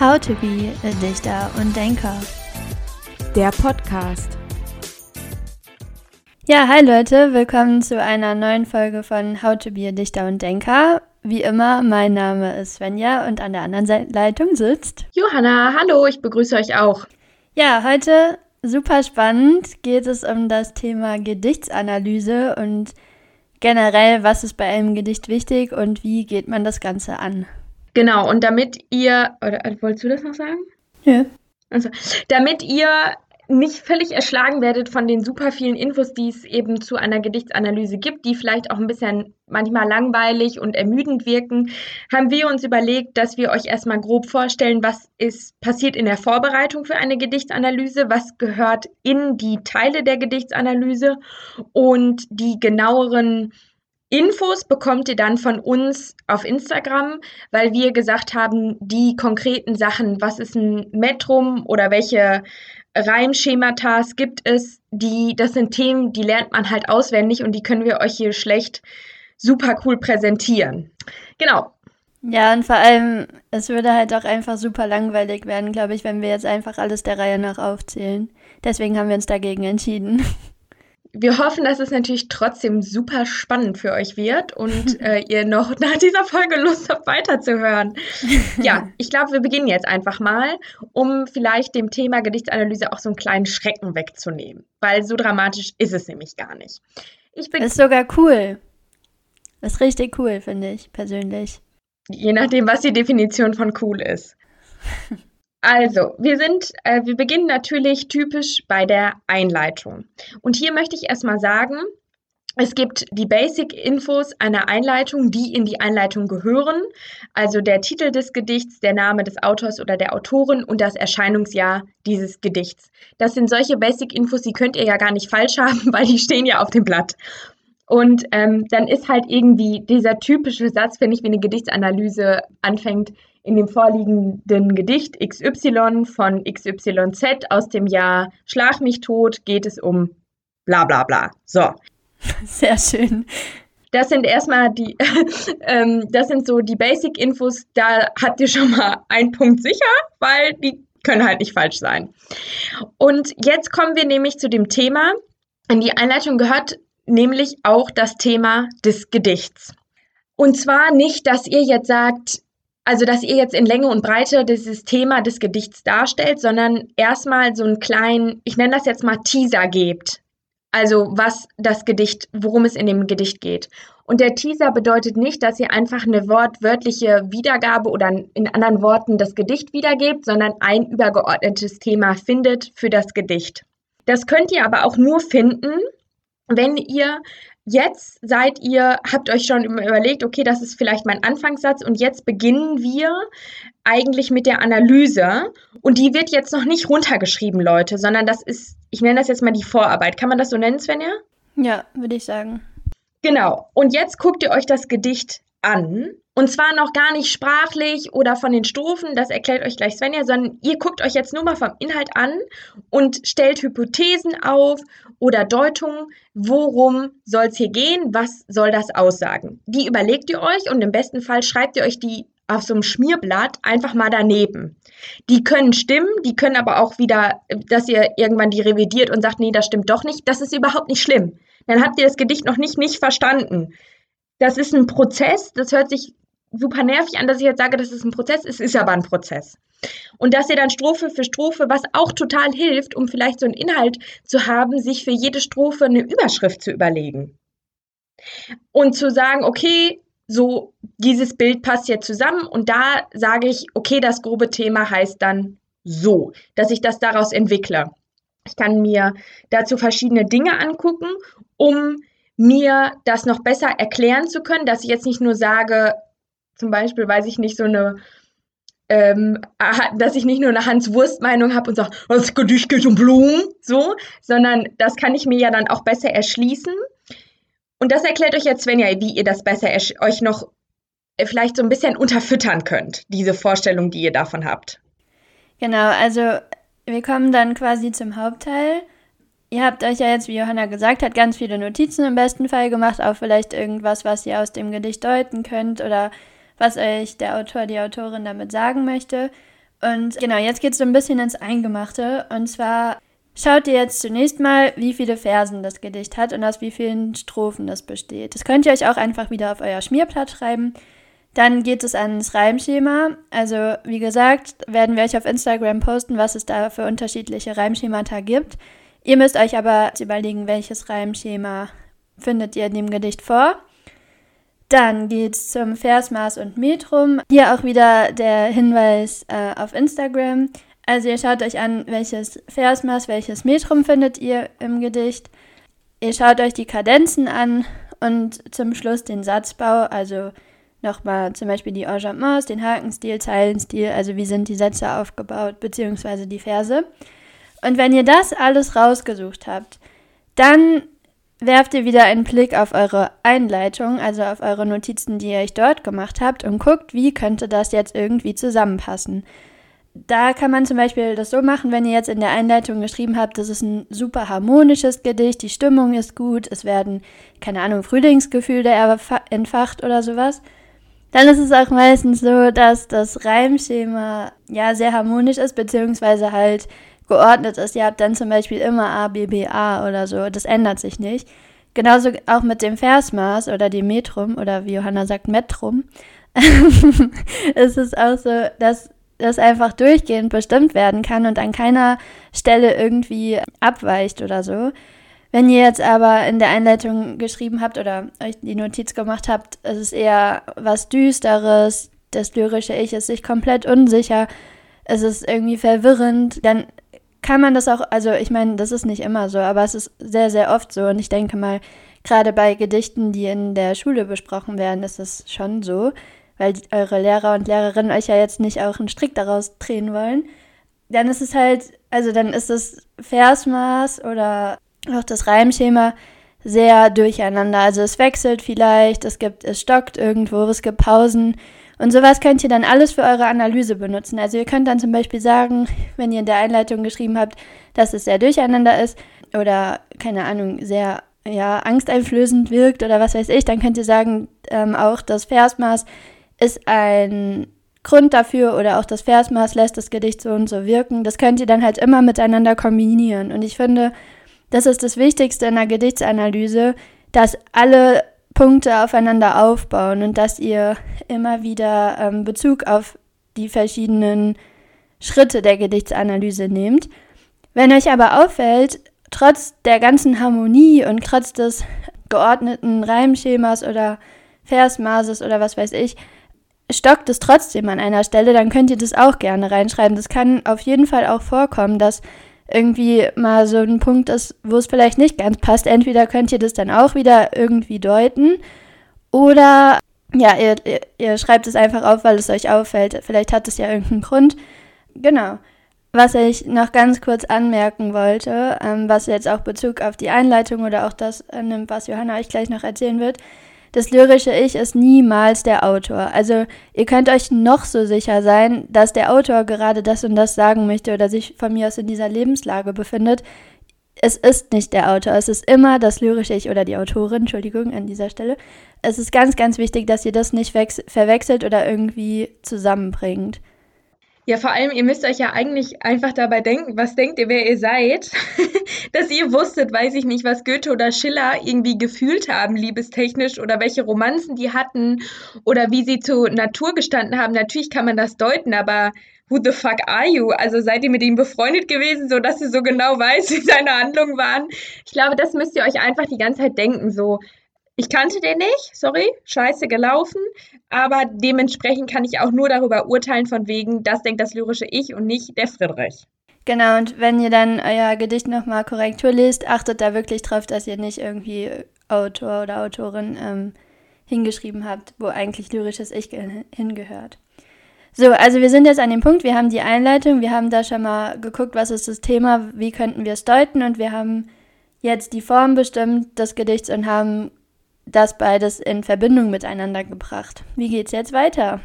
How to be a Dichter und Denker. Der Podcast. Ja, hi Leute, willkommen zu einer neuen Folge von How to be a Dichter und Denker. Wie immer, mein Name ist Svenja und an der anderen Leitung sitzt Johanna. Hallo, ich begrüße euch auch. Ja, heute super spannend geht es um das Thema Gedichtsanalyse und generell, was ist bei einem Gedicht wichtig und wie geht man das Ganze an. Genau, und damit ihr, oder äh, wolltest du das noch sagen? Ja. Also, damit ihr nicht völlig erschlagen werdet von den super vielen Infos, die es eben zu einer Gedichtsanalyse gibt, die vielleicht auch ein bisschen manchmal langweilig und ermüdend wirken, haben wir uns überlegt, dass wir euch erstmal grob vorstellen, was ist passiert in der Vorbereitung für eine Gedichtsanalyse, was gehört in die Teile der Gedichtsanalyse und die genaueren Infos bekommt ihr dann von uns auf Instagram, weil wir gesagt haben, die konkreten Sachen, was ist ein Metrum oder welche Reimschemata gibt es, die, das sind Themen, die lernt man halt auswendig und die können wir euch hier schlecht super cool präsentieren. Genau. Ja, und vor allem, es würde halt auch einfach super langweilig werden, glaube ich, wenn wir jetzt einfach alles der Reihe nach aufzählen. Deswegen haben wir uns dagegen entschieden. Wir hoffen, dass es natürlich trotzdem super spannend für euch wird und äh, ihr noch nach dieser Folge Lust habt, weiterzuhören. Ja, ich glaube, wir beginnen jetzt einfach mal, um vielleicht dem Thema Gedichtsanalyse auch so einen kleinen Schrecken wegzunehmen, weil so dramatisch ist es nämlich gar nicht. Ich bin ist sogar cool. ist richtig cool, finde ich persönlich. Je nachdem, was die Definition von cool ist. Also, wir sind, äh, wir beginnen natürlich typisch bei der Einleitung. Und hier möchte ich erstmal sagen, es gibt die Basic-Infos einer Einleitung, die in die Einleitung gehören, also der Titel des Gedichts, der Name des Autors oder der Autorin und das Erscheinungsjahr dieses Gedichts. Das sind solche Basic-Infos, die könnt ihr ja gar nicht falsch haben, weil die stehen ja auf dem Blatt. Und ähm, dann ist halt irgendwie dieser typische Satz, wenn ich wie eine Gedichtsanalyse anfängt, in dem vorliegenden Gedicht XY von XYZ aus dem Jahr Schlag mich tot geht es um bla bla bla. So. Sehr schön. Das sind erstmal die, ähm, das sind so die Basic-Infos, da habt ihr schon mal einen Punkt sicher, weil die können halt nicht falsch sein. Und jetzt kommen wir nämlich zu dem Thema. In die Einleitung gehört nämlich auch das Thema des Gedichts. Und zwar nicht, dass ihr jetzt sagt, also dass ihr jetzt in Länge und Breite dieses Thema des Gedichts darstellt, sondern erstmal so einen kleinen, ich nenne das jetzt mal Teaser gebt. Also was das Gedicht, worum es in dem Gedicht geht. Und der Teaser bedeutet nicht, dass ihr einfach eine wortwörtliche Wiedergabe oder in anderen Worten das Gedicht wiedergebt, sondern ein übergeordnetes Thema findet für das Gedicht. Das könnt ihr aber auch nur finden, wenn ihr Jetzt seid ihr, habt euch schon überlegt, okay, das ist vielleicht mein Anfangssatz und jetzt beginnen wir eigentlich mit der Analyse und die wird jetzt noch nicht runtergeschrieben, Leute, sondern das ist, ich nenne das jetzt mal die Vorarbeit. Kann man das so nennen, Svenja? Ja, würde ich sagen. Genau. Und jetzt guckt ihr euch das Gedicht an. Und zwar noch gar nicht sprachlich oder von den Strophen, das erklärt euch gleich Svenja, sondern ihr guckt euch jetzt nur mal vom Inhalt an und stellt Hypothesen auf oder Deutungen, worum soll es hier gehen, was soll das aussagen. Die überlegt ihr euch und im besten Fall schreibt ihr euch die auf so einem Schmierblatt einfach mal daneben. Die können stimmen, die können aber auch wieder, dass ihr irgendwann die revidiert und sagt, nee, das stimmt doch nicht. Das ist überhaupt nicht schlimm. Dann habt ihr das Gedicht noch nicht, nicht verstanden das ist ein Prozess, das hört sich super nervig an, dass ich jetzt sage, das ist ein Prozess, es ist aber ein Prozess. Und dass ihr dann Strophe für Strophe, was auch total hilft, um vielleicht so einen Inhalt zu haben, sich für jede Strophe eine Überschrift zu überlegen. Und zu sagen, okay, so dieses Bild passt jetzt zusammen und da sage ich, okay, das grobe Thema heißt dann so, dass ich das daraus entwickle. Ich kann mir dazu verschiedene Dinge angucken, um mir das noch besser erklären zu können, dass ich jetzt nicht nur sage, zum Beispiel, weiß ich nicht, so eine, ähm, dass ich nicht nur eine Hans-Wurst-Meinung habe und sage, das Gedicht geht um Blumen, so, sondern das kann ich mir ja dann auch besser erschließen. Und das erklärt euch jetzt Svenja, wie ihr das besser euch noch äh, vielleicht so ein bisschen unterfüttern könnt, diese Vorstellung, die ihr davon habt. Genau, also wir kommen dann quasi zum Hauptteil. Ihr habt euch ja jetzt, wie Johanna gesagt hat, ganz viele Notizen im besten Fall gemacht, auch vielleicht irgendwas, was ihr aus dem Gedicht deuten könnt oder was euch der Autor, die Autorin damit sagen möchte. Und genau, jetzt geht es so ein bisschen ins Eingemachte. Und zwar schaut ihr jetzt zunächst mal, wie viele Versen das Gedicht hat und aus wie vielen Strophen das besteht. Das könnt ihr euch auch einfach wieder auf euer Schmierblatt schreiben. Dann geht es ans Reimschema. Also, wie gesagt, werden wir euch auf Instagram posten, was es da für unterschiedliche Reimschemata gibt. Ihr müsst euch aber überlegen, welches Reimschema findet ihr in dem Gedicht vor. Dann geht es zum Versmaß und Metrum. Hier auch wieder der Hinweis äh, auf Instagram. Also ihr schaut euch an, welches Versmaß, welches Metrum findet ihr im Gedicht. Ihr schaut euch die Kadenzen an und zum Schluss den Satzbau, also nochmal zum Beispiel die Enjambements, den Hakenstil, Zeilenstil, also wie sind die Sätze aufgebaut, beziehungsweise die Verse. Und wenn ihr das alles rausgesucht habt, dann werft ihr wieder einen Blick auf eure Einleitung, also auf eure Notizen, die ihr euch dort gemacht habt und guckt, wie könnte das jetzt irgendwie zusammenpassen. Da kann man zum Beispiel das so machen, wenn ihr jetzt in der Einleitung geschrieben habt, das ist ein super harmonisches Gedicht, die Stimmung ist gut, es werden, keine Ahnung, Frühlingsgefühle entfacht oder sowas dann ist es auch meistens so, dass das Reimschema ja sehr harmonisch ist, beziehungsweise halt geordnet ist. Ihr habt dann zum Beispiel immer A, B, B, A oder so. Das ändert sich nicht. Genauso auch mit dem Versmaß oder dem Metrum oder wie Johanna sagt, Metrum. ist es auch so, dass das einfach durchgehend bestimmt werden kann und an keiner Stelle irgendwie abweicht oder so. Wenn ihr jetzt aber in der Einleitung geschrieben habt oder euch die Notiz gemacht habt, es ist eher was Düsteres, das lyrische Ich ist sich komplett unsicher, es ist irgendwie verwirrend, dann kann man das auch, also ich meine, das ist nicht immer so, aber es ist sehr, sehr oft so und ich denke mal, gerade bei Gedichten, die in der Schule besprochen werden, ist es schon so, weil eure Lehrer und Lehrerinnen euch ja jetzt nicht auch einen Strick daraus drehen wollen. Dann ist es halt, also dann ist es Versmaß oder auch das Reimschema sehr durcheinander. Also es wechselt vielleicht, es gibt, es stockt irgendwo, es gibt Pausen. Und sowas könnt ihr dann alles für eure Analyse benutzen. Also ihr könnt dann zum Beispiel sagen, wenn ihr in der Einleitung geschrieben habt, dass es sehr durcheinander ist oder keine Ahnung, sehr ja, angsteinflößend wirkt oder was weiß ich, dann könnt ihr sagen, ähm, auch das Versmaß ist ein Grund dafür oder auch das Versmaß lässt das Gedicht so und so wirken. Das könnt ihr dann halt immer miteinander kombinieren. Und ich finde, das ist das Wichtigste in der Gedichtsanalyse, dass alle Punkte aufeinander aufbauen und dass ihr immer wieder ähm, Bezug auf die verschiedenen Schritte der Gedichtsanalyse nehmt. Wenn euch aber auffällt, trotz der ganzen Harmonie und trotz des geordneten Reimschemas oder Versmaßes oder was weiß ich, stockt es trotzdem an einer Stelle, dann könnt ihr das auch gerne reinschreiben. Das kann auf jeden Fall auch vorkommen, dass irgendwie mal so ein Punkt ist, wo es vielleicht nicht ganz passt. Entweder könnt ihr das dann auch wieder irgendwie deuten oder ja, ihr, ihr, ihr schreibt es einfach auf, weil es euch auffällt. Vielleicht hat es ja irgendeinen Grund. Genau. Was ich noch ganz kurz anmerken wollte, ähm, was jetzt auch Bezug auf die Einleitung oder auch das äh, nimmt, was Johanna euch gleich noch erzählen wird, das lyrische Ich ist niemals der Autor. Also ihr könnt euch noch so sicher sein, dass der Autor gerade das und das sagen möchte oder sich von mir aus in dieser Lebenslage befindet. Es ist nicht der Autor, es ist immer das lyrische Ich oder die Autorin, Entschuldigung an dieser Stelle. Es ist ganz, ganz wichtig, dass ihr das nicht verwechselt oder irgendwie zusammenbringt. Ja, vor allem, ihr müsst euch ja eigentlich einfach dabei denken, was denkt ihr, wer ihr seid? Dass ihr wusstet, weiß ich nicht, was Goethe oder Schiller irgendwie gefühlt haben, liebestechnisch, oder welche Romanzen die hatten, oder wie sie zur Natur gestanden haben. Natürlich kann man das deuten, aber who the fuck are you? Also seid ihr mit ihm befreundet gewesen, so dass ihr so genau weiß, wie seine Handlungen waren? Ich glaube, das müsst ihr euch einfach die ganze Zeit denken, so ich kannte den nicht, sorry, scheiße gelaufen, aber dementsprechend kann ich auch nur darüber urteilen, von wegen, das denkt das lyrische Ich und nicht der Friedrich. Genau, und wenn ihr dann euer Gedicht nochmal Korrektur liest, achtet da wirklich drauf, dass ihr nicht irgendwie Autor oder Autorin ähm, hingeschrieben habt, wo eigentlich lyrisches Ich hingehört. So, also wir sind jetzt an dem Punkt, wir haben die Einleitung, wir haben da schon mal geguckt, was ist das Thema, wie könnten wir es deuten und wir haben jetzt die Form bestimmt des Gedichts und haben das beides in Verbindung miteinander gebracht. Wie geht's jetzt weiter?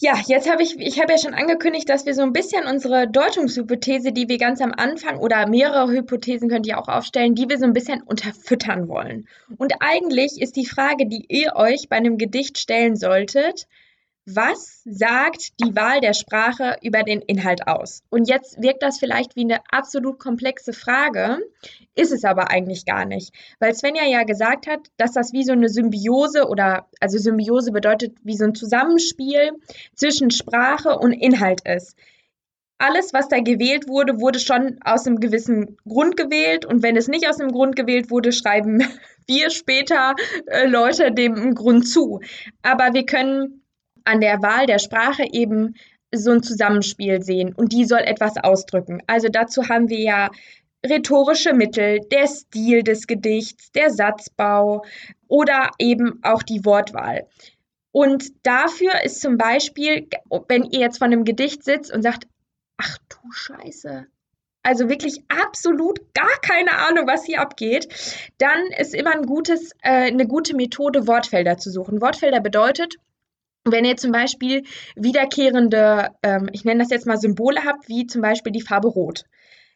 Ja, jetzt habe ich, ich habe ja schon angekündigt, dass wir so ein bisschen unsere Deutungshypothese, die wir ganz am Anfang oder mehrere Hypothesen könnt ihr auch aufstellen, die wir so ein bisschen unterfüttern wollen. Und eigentlich ist die Frage, die ihr euch bei einem Gedicht stellen solltet, was sagt die Wahl der Sprache über den Inhalt aus? Und jetzt wirkt das vielleicht wie eine absolut komplexe Frage, ist es aber eigentlich gar nicht, weil Svenja ja gesagt hat, dass das wie so eine Symbiose oder also Symbiose bedeutet wie so ein Zusammenspiel zwischen Sprache und Inhalt ist. Alles, was da gewählt wurde, wurde schon aus einem gewissen Grund gewählt. Und wenn es nicht aus einem Grund gewählt wurde, schreiben wir später äh, Leute dem Grund zu. Aber wir können an der Wahl der Sprache eben so ein Zusammenspiel sehen und die soll etwas ausdrücken. Also dazu haben wir ja rhetorische Mittel, der Stil des Gedichts, der Satzbau oder eben auch die Wortwahl. Und dafür ist zum Beispiel, wenn ihr jetzt von einem Gedicht sitzt und sagt, ach du Scheiße, also wirklich absolut gar keine Ahnung, was hier abgeht, dann ist immer ein gutes, äh, eine gute Methode, Wortfelder zu suchen. Wortfelder bedeutet, wenn ihr zum Beispiel wiederkehrende, ähm, ich nenne das jetzt mal Symbole habt, wie zum Beispiel die Farbe Rot.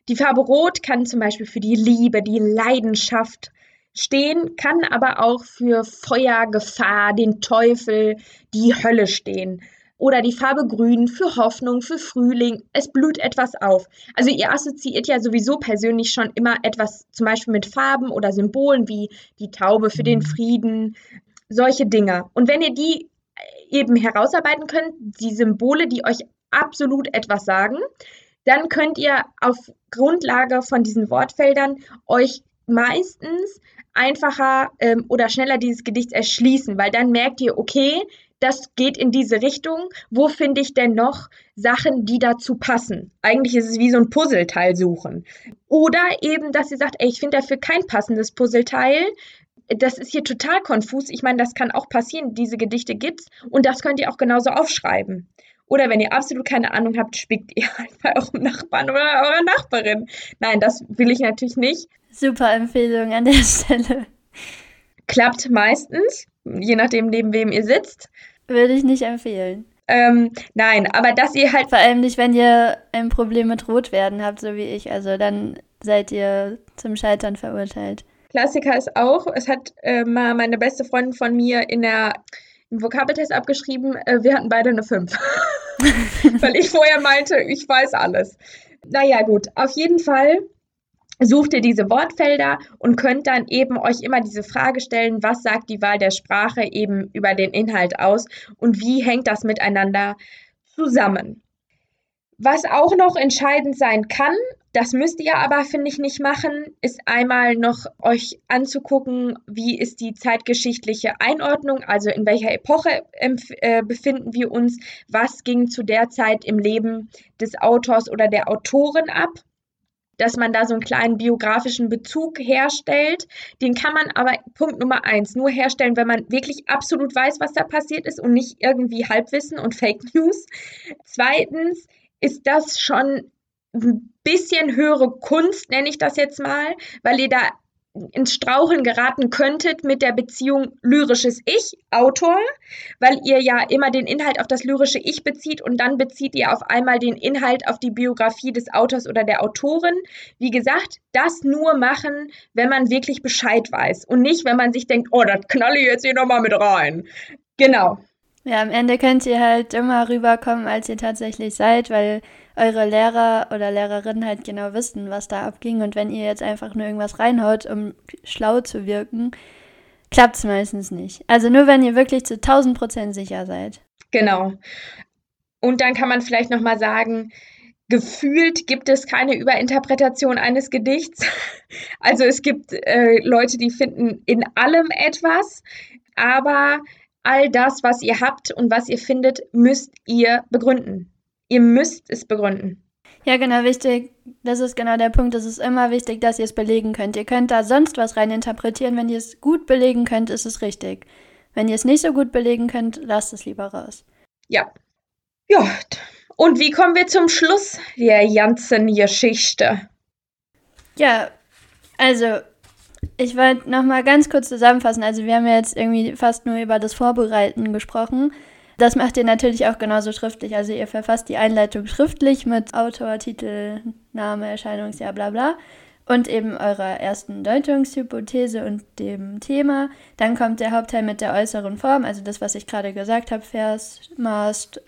Die Farbe Rot kann zum Beispiel für die Liebe, die Leidenschaft stehen, kann aber auch für Feuer, Gefahr, den Teufel, die Hölle stehen. Oder die Farbe Grün für Hoffnung, für Frühling. Es blüht etwas auf. Also ihr assoziiert ja sowieso persönlich schon immer etwas zum Beispiel mit Farben oder Symbolen wie die Taube für den mhm. Frieden, solche Dinge. Und wenn ihr die eben herausarbeiten könnt, die Symbole, die euch absolut etwas sagen, dann könnt ihr auf Grundlage von diesen Wortfeldern euch meistens einfacher ähm, oder schneller dieses Gedicht erschließen, weil dann merkt ihr, okay, das geht in diese Richtung. Wo finde ich denn noch Sachen, die dazu passen? Eigentlich ist es wie so ein Puzzleteil suchen. Oder eben, dass ihr sagt, ey, ich finde dafür kein passendes Puzzleteil das ist hier total konfus. Ich meine, das kann auch passieren. Diese Gedichte gibt's und das könnt ihr auch genauso aufschreiben. Oder wenn ihr absolut keine Ahnung habt, spickt ihr halt bei eurem Nachbarn oder eurer Nachbarin. Nein, das will ich natürlich nicht. Super Empfehlung an der Stelle. Klappt meistens, je nachdem, neben wem ihr sitzt. Würde ich nicht empfehlen. Ähm, nein, aber dass ihr halt. Vor allem nicht, wenn ihr ein Problem mit Rotwerden habt, so wie ich. Also dann seid ihr zum Scheitern verurteilt. Klassiker ist auch, es hat äh, mal meine beste Freundin von mir in der im Vokabeltest abgeschrieben, äh, wir hatten beide eine 5. Weil ich vorher meinte, ich weiß alles. Naja, gut, auf jeden Fall sucht ihr diese Wortfelder und könnt dann eben euch immer diese Frage stellen, was sagt die Wahl der Sprache eben über den Inhalt aus und wie hängt das miteinander zusammen. Was auch noch entscheidend sein kann, das müsst ihr aber, finde ich, nicht machen, ist einmal noch euch anzugucken, wie ist die zeitgeschichtliche Einordnung, also in welcher Epoche äh, befinden wir uns, was ging zu der Zeit im Leben des Autors oder der Autorin ab dass man da so einen kleinen biografischen Bezug herstellt. Den kann man aber, Punkt Nummer eins, nur herstellen, wenn man wirklich absolut weiß, was da passiert ist und nicht irgendwie Halbwissen und Fake News. Zweitens ist das schon ein bisschen höhere Kunst, nenne ich das jetzt mal, weil ihr da ins Straucheln geraten könntet mit der Beziehung lyrisches Ich, Autor, weil ihr ja immer den Inhalt auf das lyrische Ich bezieht und dann bezieht ihr auf einmal den Inhalt auf die Biografie des Autors oder der Autorin. Wie gesagt, das nur machen, wenn man wirklich Bescheid weiß und nicht, wenn man sich denkt, oh, das knalle ich jetzt hier nochmal mit rein. Genau. Ja, am Ende könnt ihr halt immer rüberkommen, als ihr tatsächlich seid, weil eure Lehrer oder Lehrerinnen halt genau wissen, was da abging. Und wenn ihr jetzt einfach nur irgendwas reinhaut, um schlau zu wirken, klappt es meistens nicht. Also nur wenn ihr wirklich zu 1000 Prozent sicher seid. Genau. Und dann kann man vielleicht nochmal sagen, gefühlt gibt es keine Überinterpretation eines Gedichts. Also es gibt äh, Leute, die finden in allem etwas, aber all das, was ihr habt und was ihr findet, müsst ihr begründen. Ihr müsst es begründen. Ja, genau, wichtig. Das ist genau der Punkt. Es ist immer wichtig, dass ihr es belegen könnt. Ihr könnt da sonst was reininterpretieren. Wenn ihr es gut belegen könnt, ist es richtig. Wenn ihr es nicht so gut belegen könnt, lasst es lieber raus. Ja. Ja. Und wie kommen wir zum Schluss der ganzen Geschichte? Ja, also ich wollte noch mal ganz kurz zusammenfassen. Also wir haben ja jetzt irgendwie fast nur über das Vorbereiten gesprochen. Das macht ihr natürlich auch genauso schriftlich. Also ihr verfasst die Einleitung schriftlich mit Autor, Titel, Name, Erscheinungsjahr, bla bla. und eben eurer ersten Deutungshypothese und dem Thema. Dann kommt der Hauptteil mit der äußeren Form, also das, was ich gerade gesagt habe, Vers, Mast,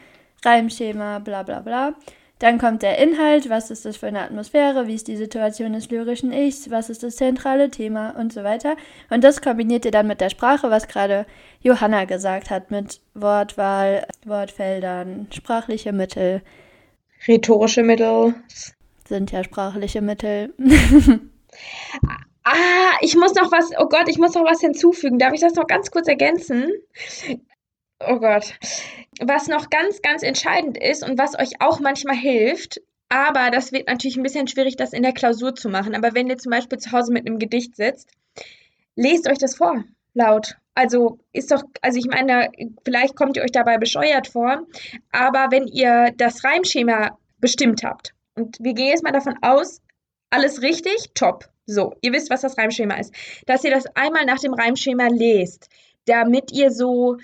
Reimschema, bla bla bla. Dann kommt der Inhalt, was ist das für eine Atmosphäre, wie ist die Situation des lyrischen Ichs, was ist das zentrale Thema und so weiter. Und das kombiniert ihr dann mit der Sprache, was gerade Johanna gesagt hat, mit Wortwahl, Wortfeldern, sprachliche Mittel. Rhetorische Mittel. Sind ja sprachliche Mittel. ah, ich muss noch was, oh Gott, ich muss noch was hinzufügen. Darf ich das noch ganz kurz ergänzen? Oh Gott. Was noch ganz, ganz entscheidend ist und was euch auch manchmal hilft, aber das wird natürlich ein bisschen schwierig, das in der Klausur zu machen. Aber wenn ihr zum Beispiel zu Hause mit einem Gedicht sitzt, lest euch das vor, laut. Also ist doch, also ich meine, vielleicht kommt ihr euch dabei bescheuert vor, aber wenn ihr das Reimschema bestimmt habt, und wir gehen jetzt mal davon aus, alles richtig, top. So, ihr wisst, was das Reimschema ist. Dass ihr das einmal nach dem Reimschema lest, damit ihr so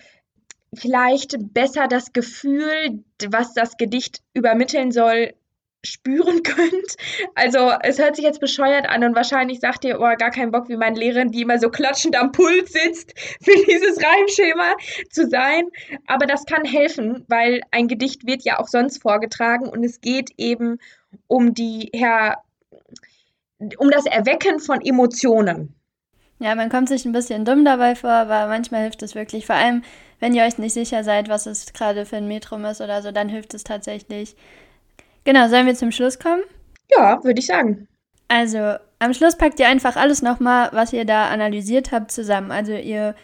vielleicht besser das Gefühl, was das Gedicht übermitteln soll, spüren könnt. Also es hört sich jetzt bescheuert an und wahrscheinlich sagt ihr, oh, gar keinen Bock, wie meine Lehrerin, die immer so klatschend am Puls sitzt, für dieses Reimschema zu sein. Aber das kann helfen, weil ein Gedicht wird ja auch sonst vorgetragen und es geht eben um die Her um das Erwecken von Emotionen. Ja, man kommt sich ein bisschen dumm dabei vor, aber manchmal hilft es wirklich. Vor allem, wenn ihr euch nicht sicher seid, was es gerade für ein Metrum ist oder so, dann hilft es tatsächlich. Genau, sollen wir zum Schluss kommen? Ja, würde ich sagen. Also, am Schluss packt ihr einfach alles nochmal, was ihr da analysiert habt, zusammen. Also, ihr,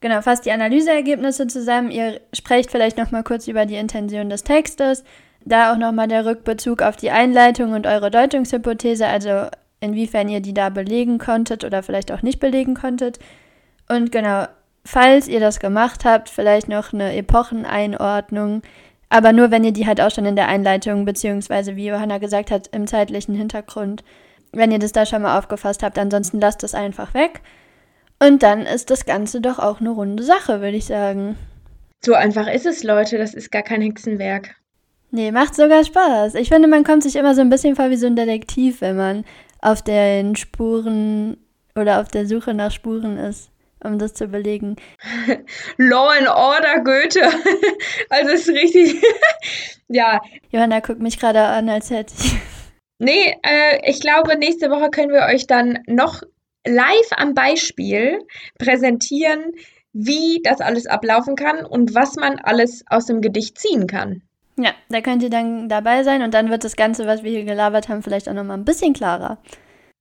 genau, fasst die Analyseergebnisse zusammen. Ihr sprecht vielleicht nochmal kurz über die Intention des Textes. Da auch nochmal der Rückbezug auf die Einleitung und eure Deutungshypothese, also inwiefern ihr die da belegen konntet oder vielleicht auch nicht belegen konntet. Und genau, falls ihr das gemacht habt, vielleicht noch eine Epocheneinordnung, aber nur wenn ihr die halt auch schon in der Einleitung, beziehungsweise wie Johanna gesagt hat, im zeitlichen Hintergrund, wenn ihr das da schon mal aufgefasst habt, ansonsten lasst es einfach weg. Und dann ist das Ganze doch auch eine runde Sache, würde ich sagen. So einfach ist es, Leute, das ist gar kein Hexenwerk. Nee, macht sogar Spaß. Ich finde, man kommt sich immer so ein bisschen vor wie so ein Detektiv, wenn man auf den Spuren oder auf der Suche nach Spuren ist, um das zu belegen. Law and Order Goethe. also ist richtig. ja. Johanna guckt mich gerade an, als hätte ich. Nee, äh, ich glaube, nächste Woche können wir euch dann noch live am Beispiel präsentieren, wie das alles ablaufen kann und was man alles aus dem Gedicht ziehen kann. Ja, da könnt ihr dann dabei sein und dann wird das Ganze, was wir hier gelabert haben, vielleicht auch nochmal ein bisschen klarer.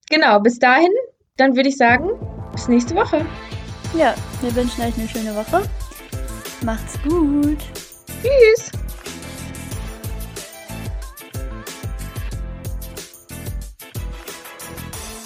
Genau, bis dahin, dann würde ich sagen, bis nächste Woche. Ja, wir wünschen euch eine schöne Woche. Macht's gut. Tschüss.